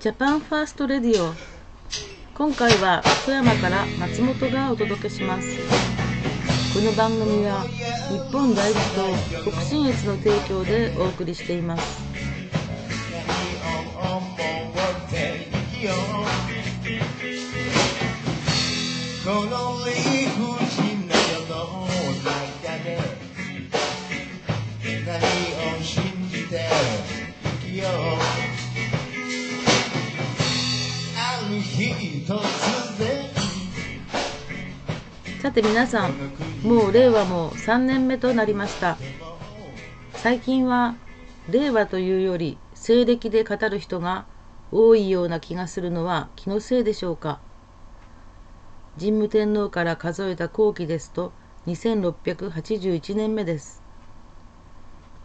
Japan First Radio 今回は富山から松本がお届けします。この番組は日本第一と北信越の提供でお送りしています。このさて皆さんもう令和も3年目となりました。最近は令和というより西暦で語る人が多いような気がするのは気のせいでしょうか。神武天皇から数えた後期ですと2681年目です。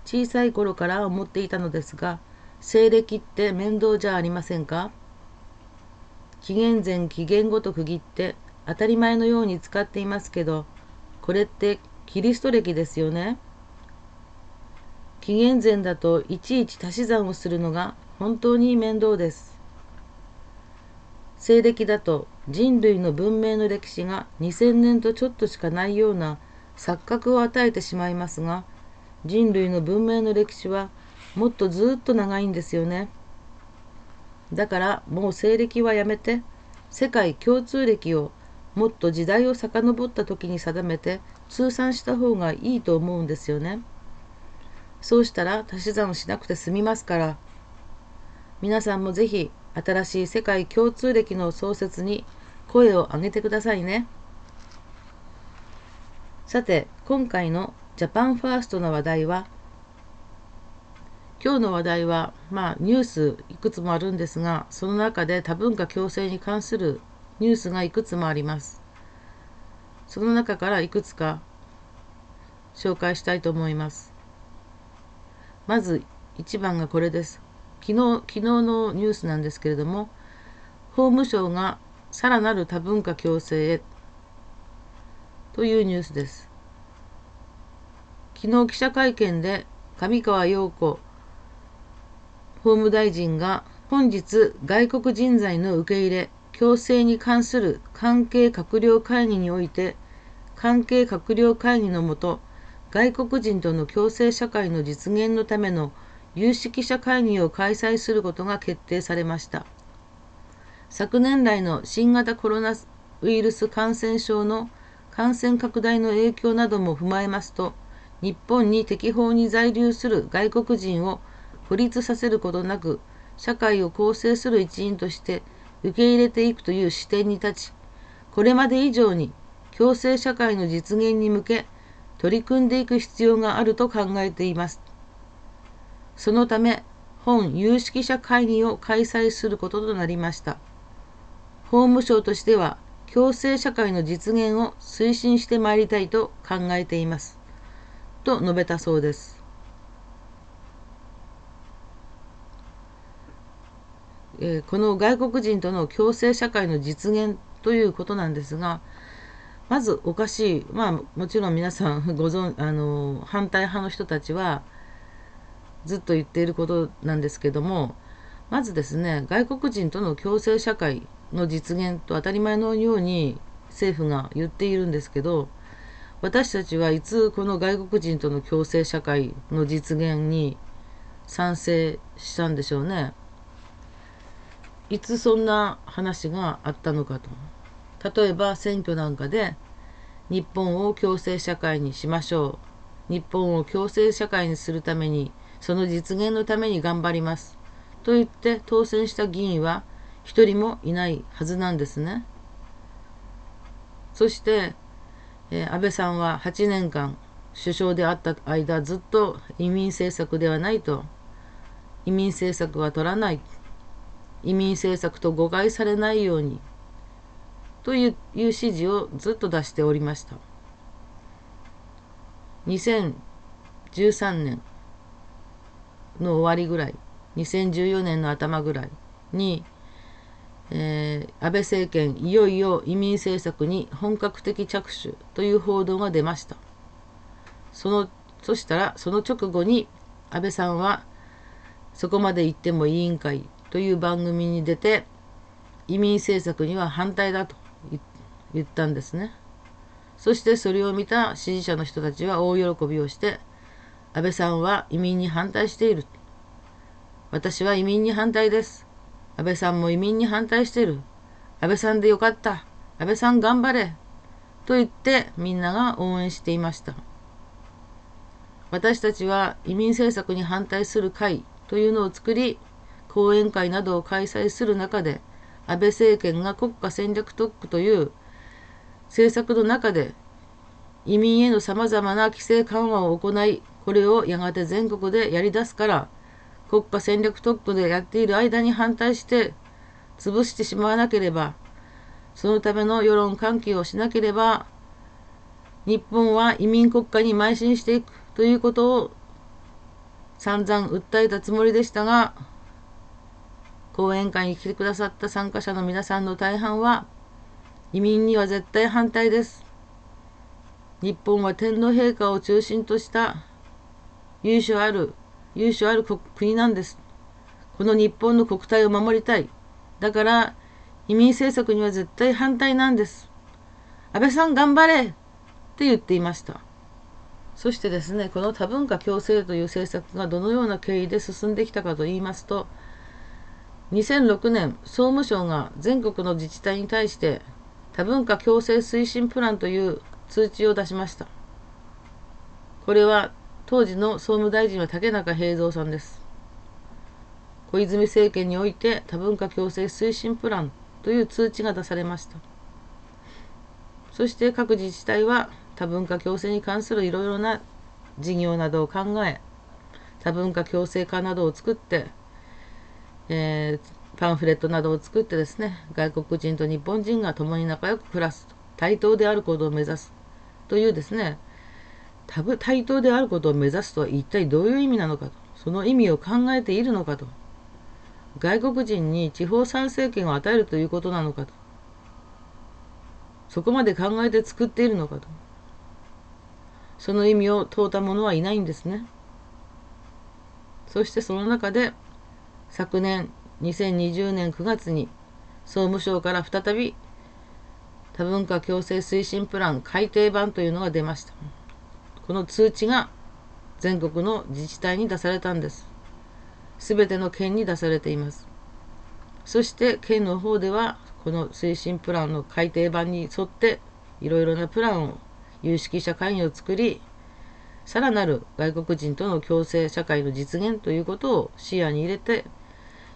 小さい頃から思っていたのですが西暦って面倒じゃありませんか？紀元前紀元後と区切って当たり前のように使っていますけどこれってキリスト歴ですよね紀元前だといちいち足し算をするのが本当に面倒です西暦だと人類の文明の歴史が2000年とちょっとしかないような錯覚を与えてしまいますが人類の文明の歴史はもっとずっと長いんですよね。だからもう西暦はやめて世界共通歴をもっと時代を遡った時に定めて通算した方がいいと思うんですよね。そうしたら足し算しなくて済みますから皆さんもぜひ新しい世界共通歴の創設に声を上げてくださいね。さて今回のジャパンファーストの話題は今日の話題は、まあ、ニュースいくつもあるんですが、その中で多文化共生に関するニュースがいくつもあります。その中からいくつか紹介したいと思います。まず1番がこれです。昨日昨日のニュースなんですけれども、法務省がさらなる多文化共生へというニュースです。昨日記者会見で上川陽子法務大臣が本日外国人材の受け入れ強制に関する関係閣僚会議において関係閣僚会議のもと外国人との共生社会の実現のための有識者会議を開催することが決定されました。昨年来の新型コロナウイルス感染症の感染拡大の影響なども踏まえますと日本に適法に在留する外国人を孤立させることなく社会を構成する一員として受け入れていくという視点に立ちこれまで以上に共生社会の実現に向け取り組んでいく必要があると考えています。そのため本有識者会議を開催することとなりました。法務省としては共生社会の実現を推進してまいりたいと考えています。と述べたそうです。え、この外国人との共生社会の実現ということなんですがまずおかしいまあもちろん皆さんご存 あの反対派の人たちはずっと言っていることなんですけどもまずですね外国人との共生社会の実現と当たり前のように政府が言っているんですけど私たちはいつこの外国人との共生社会の実現に賛成したんでしょうね。いつそんな話があったのかと。例えば選挙なんかで日本を共生社会にしましょう。日本を共生社会にするためにその実現のために頑張ります。と言って当選した議員は一人もいないはずなんですね。そして、えー、安倍さんは8年間首相であった間ずっと移民政策ではないと。移民政策は取らない。移民政策と誤解されないようにという指示をずっと出しておりました。2013年の終わりぐらい2014年の頭ぐらいに、えー、安倍政権いよいよ移民政策に本格的着手という報道が出ましたそのそしたらその直後に安倍さんはそこまで行っても委員会という番組に出て移民政策には反対だと言ったんですね。そしてそれを見た支持者の人たちは大喜びをして安倍さんは移民に反対している。私は移民に反対です。安倍さんも移民に反対している。安倍さんでよかった。安倍さん頑張れ。と言ってみんなが応援していました。私たちは移民政策に反対する会というのを作り、講演会などを開催する中で、安倍政権が国家戦略特区という政策の中で移民へのさまざまな規制緩和を行い、これをやがて全国でやり出すから、国家戦略特区でやっている間に反対して潰してしまわなければ、そのための世論喚起をしなければ、日本は移民国家に邁進していくということを散々訴えたつもりでしたが、講演会に来てくださった参加者の皆さんの大半は、移民には絶対反対です。日本は天皇陛下を中心とした優秀ある、優秀ある国なんです。この日本の国体を守りたい。だから、移民政策には絶対反対なんです。安倍さん頑張れって言っていました。そしてですね、この多文化共生という政策がどのような経緯で進んできたかといいますと、2006年、総務省が全国の自治体に対して多文化共生推進プランという通知を出しました。これは当時の総務大臣は竹中平蔵さんです。小泉政権において多文化共生推進プランという通知が出されました。そして各自治体は多文化共生に関するいろいろな事業などを考え多文化共生化などを作って、えー、パンフレットなどを作ってですね外国人と日本人が共に仲良く暮らす対等であることを目指すというですね多分対等であることを目指すとは一体どういう意味なのかとその意味を考えているのかと外国人に地方参政権を与えるということなのかとそこまで考えて作っているのかとその意味を問うた者はいないんですね。そしてその中で昨年2020年9月に総務省から再び多文化共生推進プラン改定版というのが出ました。この通知が全国の自治体に出されたんです。すべての県に出されています。そして県の方ではこの推進プランの改定版に沿っていろいろなプランを有識者会議を作り、さらなる外国人との共生社会の実現ということを視野に入れて、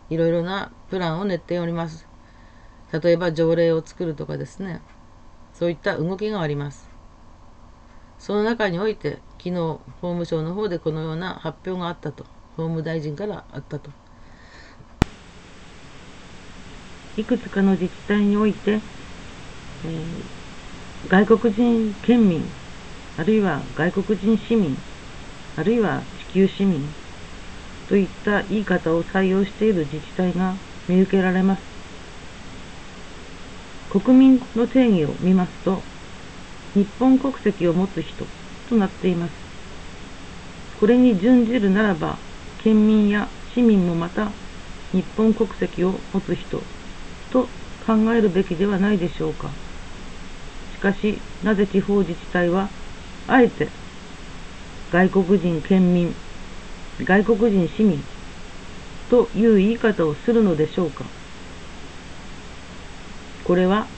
いろいろなプランを練っております。例えば条例を作るとかですね、そういった動きがあります。その中において、昨日、法務省の方でこのような発表があったと、法務大臣からあったと。いくつかの自治体において、えー外国人県民、あるいは外国人市民、あるいは地球市民といった言い方を採用している自治体が見受けられます。国民の定義を見ますと、日本国籍を持つ人となっています。これに準じるならば、県民や市民もまた日本国籍を持つ人と考えるべきではないでしょうか。しかし、なぜ地方自治体は、あえて、外国人県民、外国人市民という言い方をするのでしょうか。これは、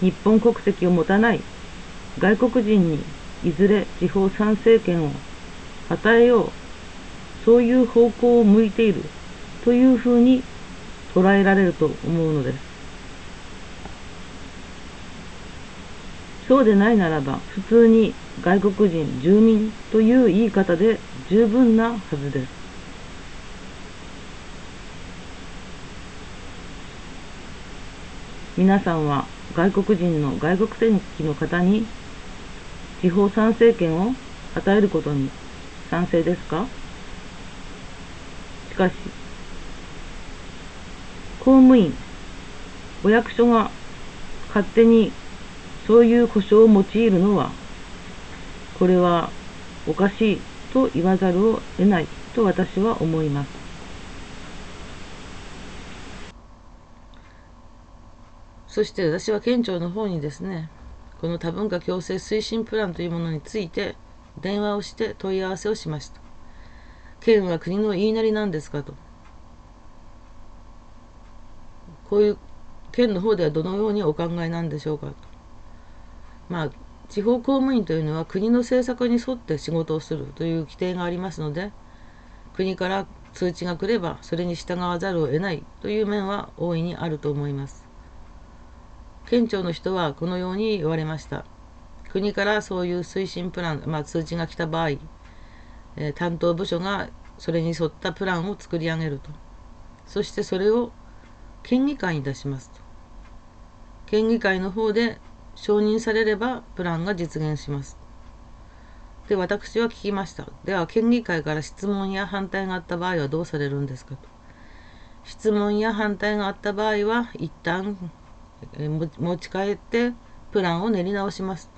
日本国籍を持たない外国人にいずれ地方参政権を与えよう、そういう方向を向いているというふうに捉えられると思うのです。そうでないならば、普通に外国人、住民という言い方で十分なはずです。皆さんは外国人の外国籍の方に地方参政権を与えることに賛成ですか？しかし、公務員、お役所が勝手にそういう故障を用いるのはこれはおかしいと言わざるを得ないと私は思います。そして私は県庁の方にですねこの多文化共生推進プランというものについて電話をして問い合わせをしました。県は国の言いなりなんですかと。こういう県の方ではどのようにお考えなんでしょうかまあ地方公務員というのは国の政策に沿って仕事をするという規定がありますので国から通知が来ればそれに従わざるを得ないという面は大いにあると思います。県庁の人はこのように言われました。国からそういう推進プラン、まあ、通知が来た場合、えー、担当部署がそれに沿ったプランを作り上げると。そしてそれを県議会に出しますと。県議会の方で承認されればプランが実現します。で私は聞きました。では県議会から質問や反対があった場合はどうされるんですか？と質問や反対があった場合は一旦持ち帰ってプランを練り直します。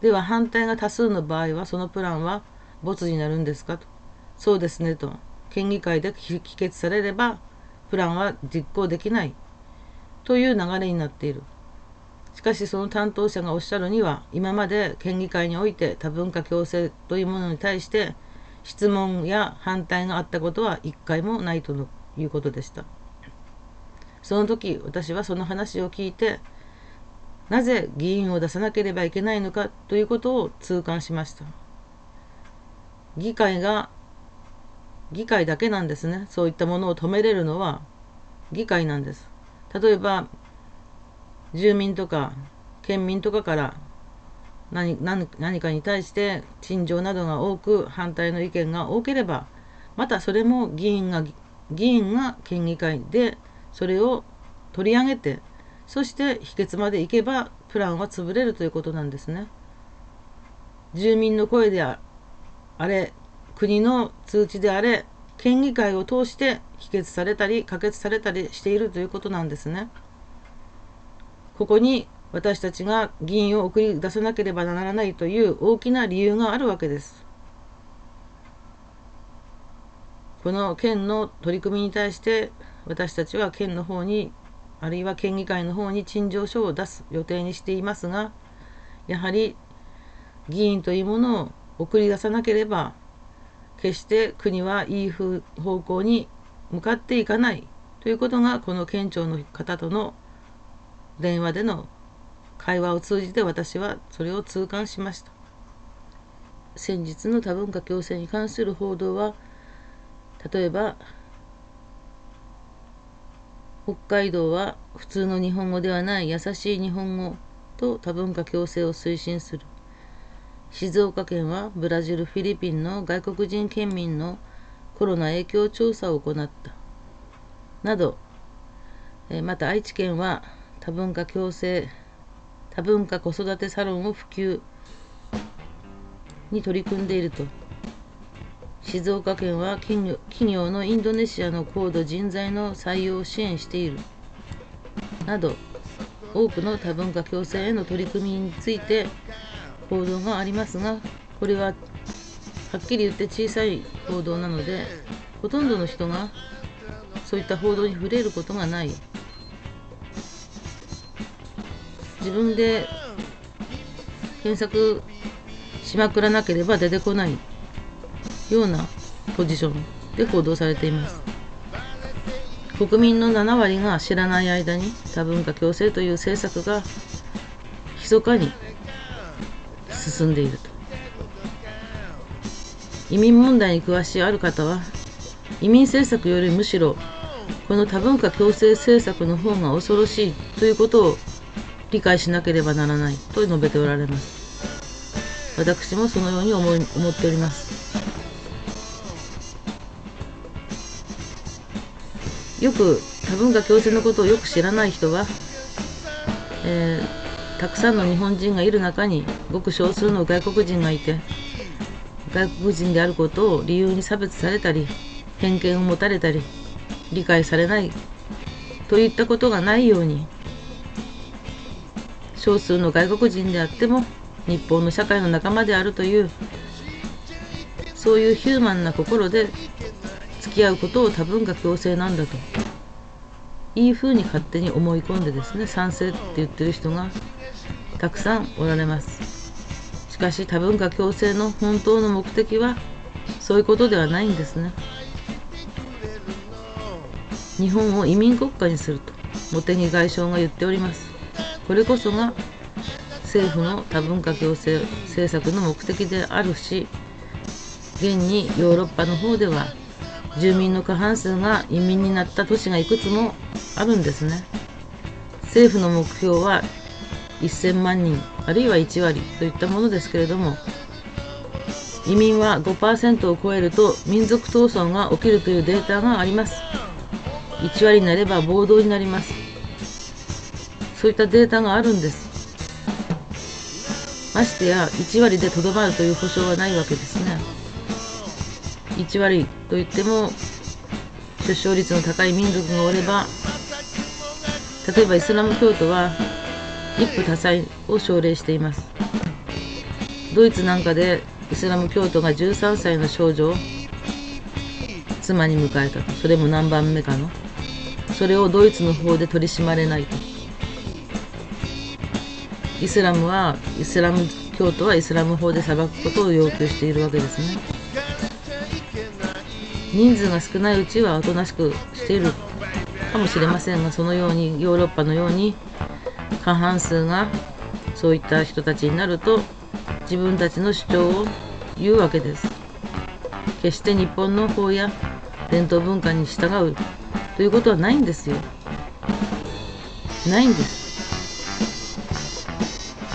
では反対が多数の場合はそのプランは没になるんですか？とそうですねと県議会で議決されればプランは実行できない。という流れになっている。しかしその担当者がおっしゃるには今まで県議会において多文化共生というものに対して質問や反対があったことは一回もないということでした。その時私はその話を聞いてなぜ議員を出さなければいけないのかということを痛感しました。議会が議会だけなんですね。そういったものを止めれるのは議会なんです。例えば住民とか県民とかから何何かに対して陳情などが多く反対の意見が多ければまたそれも議員が議員が県議会でそれを取り上げてそして否決までいけばプランは潰れるということなんですね。住民の声であれ国の通知であれ県議会を通して否決されたり可決されたりしているということなんですね。ここに私たちが議員を送り出さなければならないという大きな理由があるわけです。この県の取り組みに対して私たちは県の方にあるいは県議会の方に陳情書を出す予定にしていますがやはり議員というものを送り出さなければ決して国はいい方向に向かっていかないということがこの県庁の方との電話での会話を通じて私はそれを痛感しました。先日の多文化共生に関する報道は例えば北海道は普通の日本語ではない優しい日本語と多文化共生を推進する。静岡県はブラジルフィリピンの外国人県民のコロナ影響調査を行った。などまた愛知県は多文化共生多文化子育てサロンを普及に取り組んでいると。静岡県は企業のインドネシアの高度人材の採用を支援している。など多くの多文化共生への取り組みについて報道がありますがこれははっきり言って小さい報道なのでほとんどの人がそういった報道に触れることがない。自分で検索しまくらなければ出てこないようなポジションで報道されています。国民の7割が知らない間に多文化共生という政策が密かに進んでいると。移民問題に詳しいある方は移民政策よりむしろこの多文化共生政策の方が恐ろしいということを理解しなければならないと述べておられます。私もそのように思い思っております。よく多文化共生のことをよく知らない人は、えー、たくさんの日本人がいる中にごく少数の外国人がいて外国人であることを理由に差別されたり偏見を持たれたり理解されないといったことがないように少数の外国人であっても日本の社会の仲間であるというそういうヒューマンな心で付き合うことを多文化共生なんだと。いい風に勝手に思い込んでですね賛成って言ってる人がたくさんおられます。しかし多文化共生の本当の目的はそういうことではないんですね。日本を移民国家にすると茂木外相が言っております。これこそが政府の多文化共生政策の目的であるし現にヨーロッパの方では住民の過半数が移民になった都市がいくつもあるんですね。政府の目標は1000万人あるいは1割といったものですけれども移民は5%を超えると民族闘争が起きるというデータがあります。1割になれば暴動になります。そういったデータがあるんです。ましてや1割でとどまるという保証はないわけですね。1割といっても出生率の高い民族がおれば例えばイスラム教徒は一夫多妻を奨励しています。ドイツなんかでイスラム教徒が13歳の少女を妻に迎えたと。それも何番目かの。それをドイツの方で取り締まれないと。イスラムはイスラム教徒はイスラム法で裁くことを要求しているわけですね。人数が少ないうちはおとなしくしているかもしれませんがそのようにヨーロッパのように過半数がそういった人たちになると自分たちの主張を言うわけです。決して日本の法や伝統文化に従うということはないんですよ。ないんです。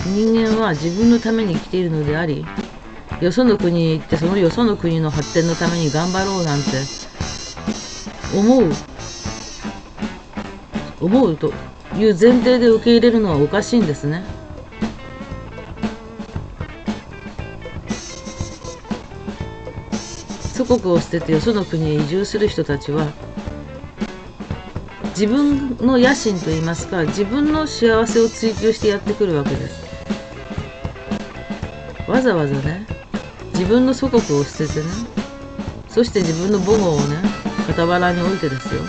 人間は自分のために生きているのでありよその国へ行ってそのよその国の発展のために頑張ろうなんて思う思うという前提で受け入れるのはおかしいんですね。祖国を捨ててよその国へ移住する人たちは自分の野心といいますか自分の幸せを追求してやってくるわけですわざわざね自分の祖国を捨ててねそして自分の母語をね傍らに置いてですよ。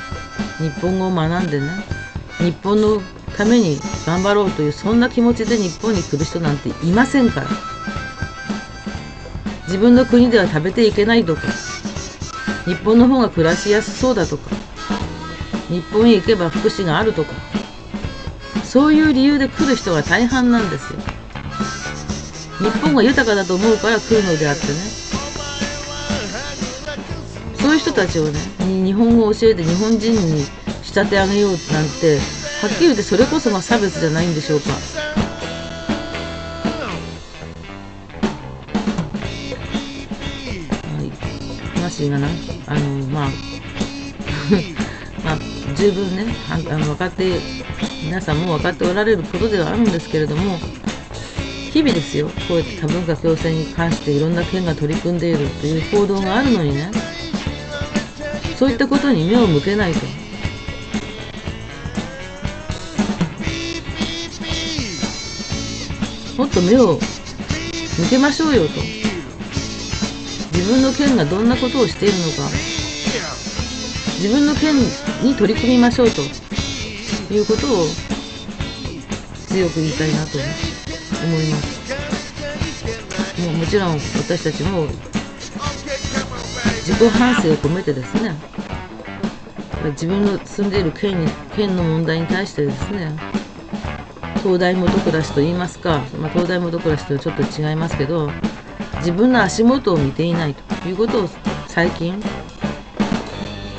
日本語を学んでね日本のために頑張ろうというそんな気持ちで日本に来る人なんていませんから。自分の国では食べていけないとか日本の方が暮らしやすそうだとか日本へ行けば福祉があるとかそういう理由で来る人が大半なんですよ。日本が豊かだと思うから来るのであってね。そういう人たちをね日本語を教えて日本人に仕立て上げようなんてはっきり言ってそれこそが差別じゃないんでしょうか。話がな。あのまあ まあ十分ねあの分かって皆さんも分かっておられることではあるんですけれども日々ですよ。こうやって多文化共生に関していろんな県が取り組んでいるという報道があるのにね。そういったことに目を向けないと。もっと目を向けましょうよと。自分の県がどんなことをしているのか。自分の県に取り組みましょうということを強く言いたいなと思います思います。もうもちろん私たちも自己反省を込めてですね。自分の住んでいる県に県の問題に対してですね東大元暮らしと言いますか、まあ、東大元暮らしとはちょっと違いますけど自分の足元を見ていないということを最近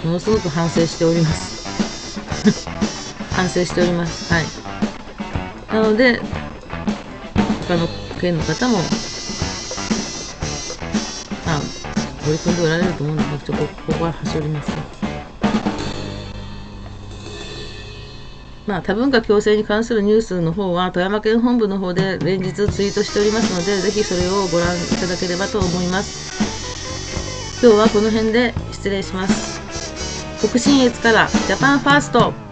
ものすごく反省しております。反省しております。はい。なので他の県の方もまあ取り組んでおられると思うんでちょっとここは端折りますまあ、多文化共生に関するニュースの方は富山県本部の方で連日ツイートしておりますのでぜひそれをご覧いただければと思います。今日はこの辺で失礼します。北信越からジャパンファースト。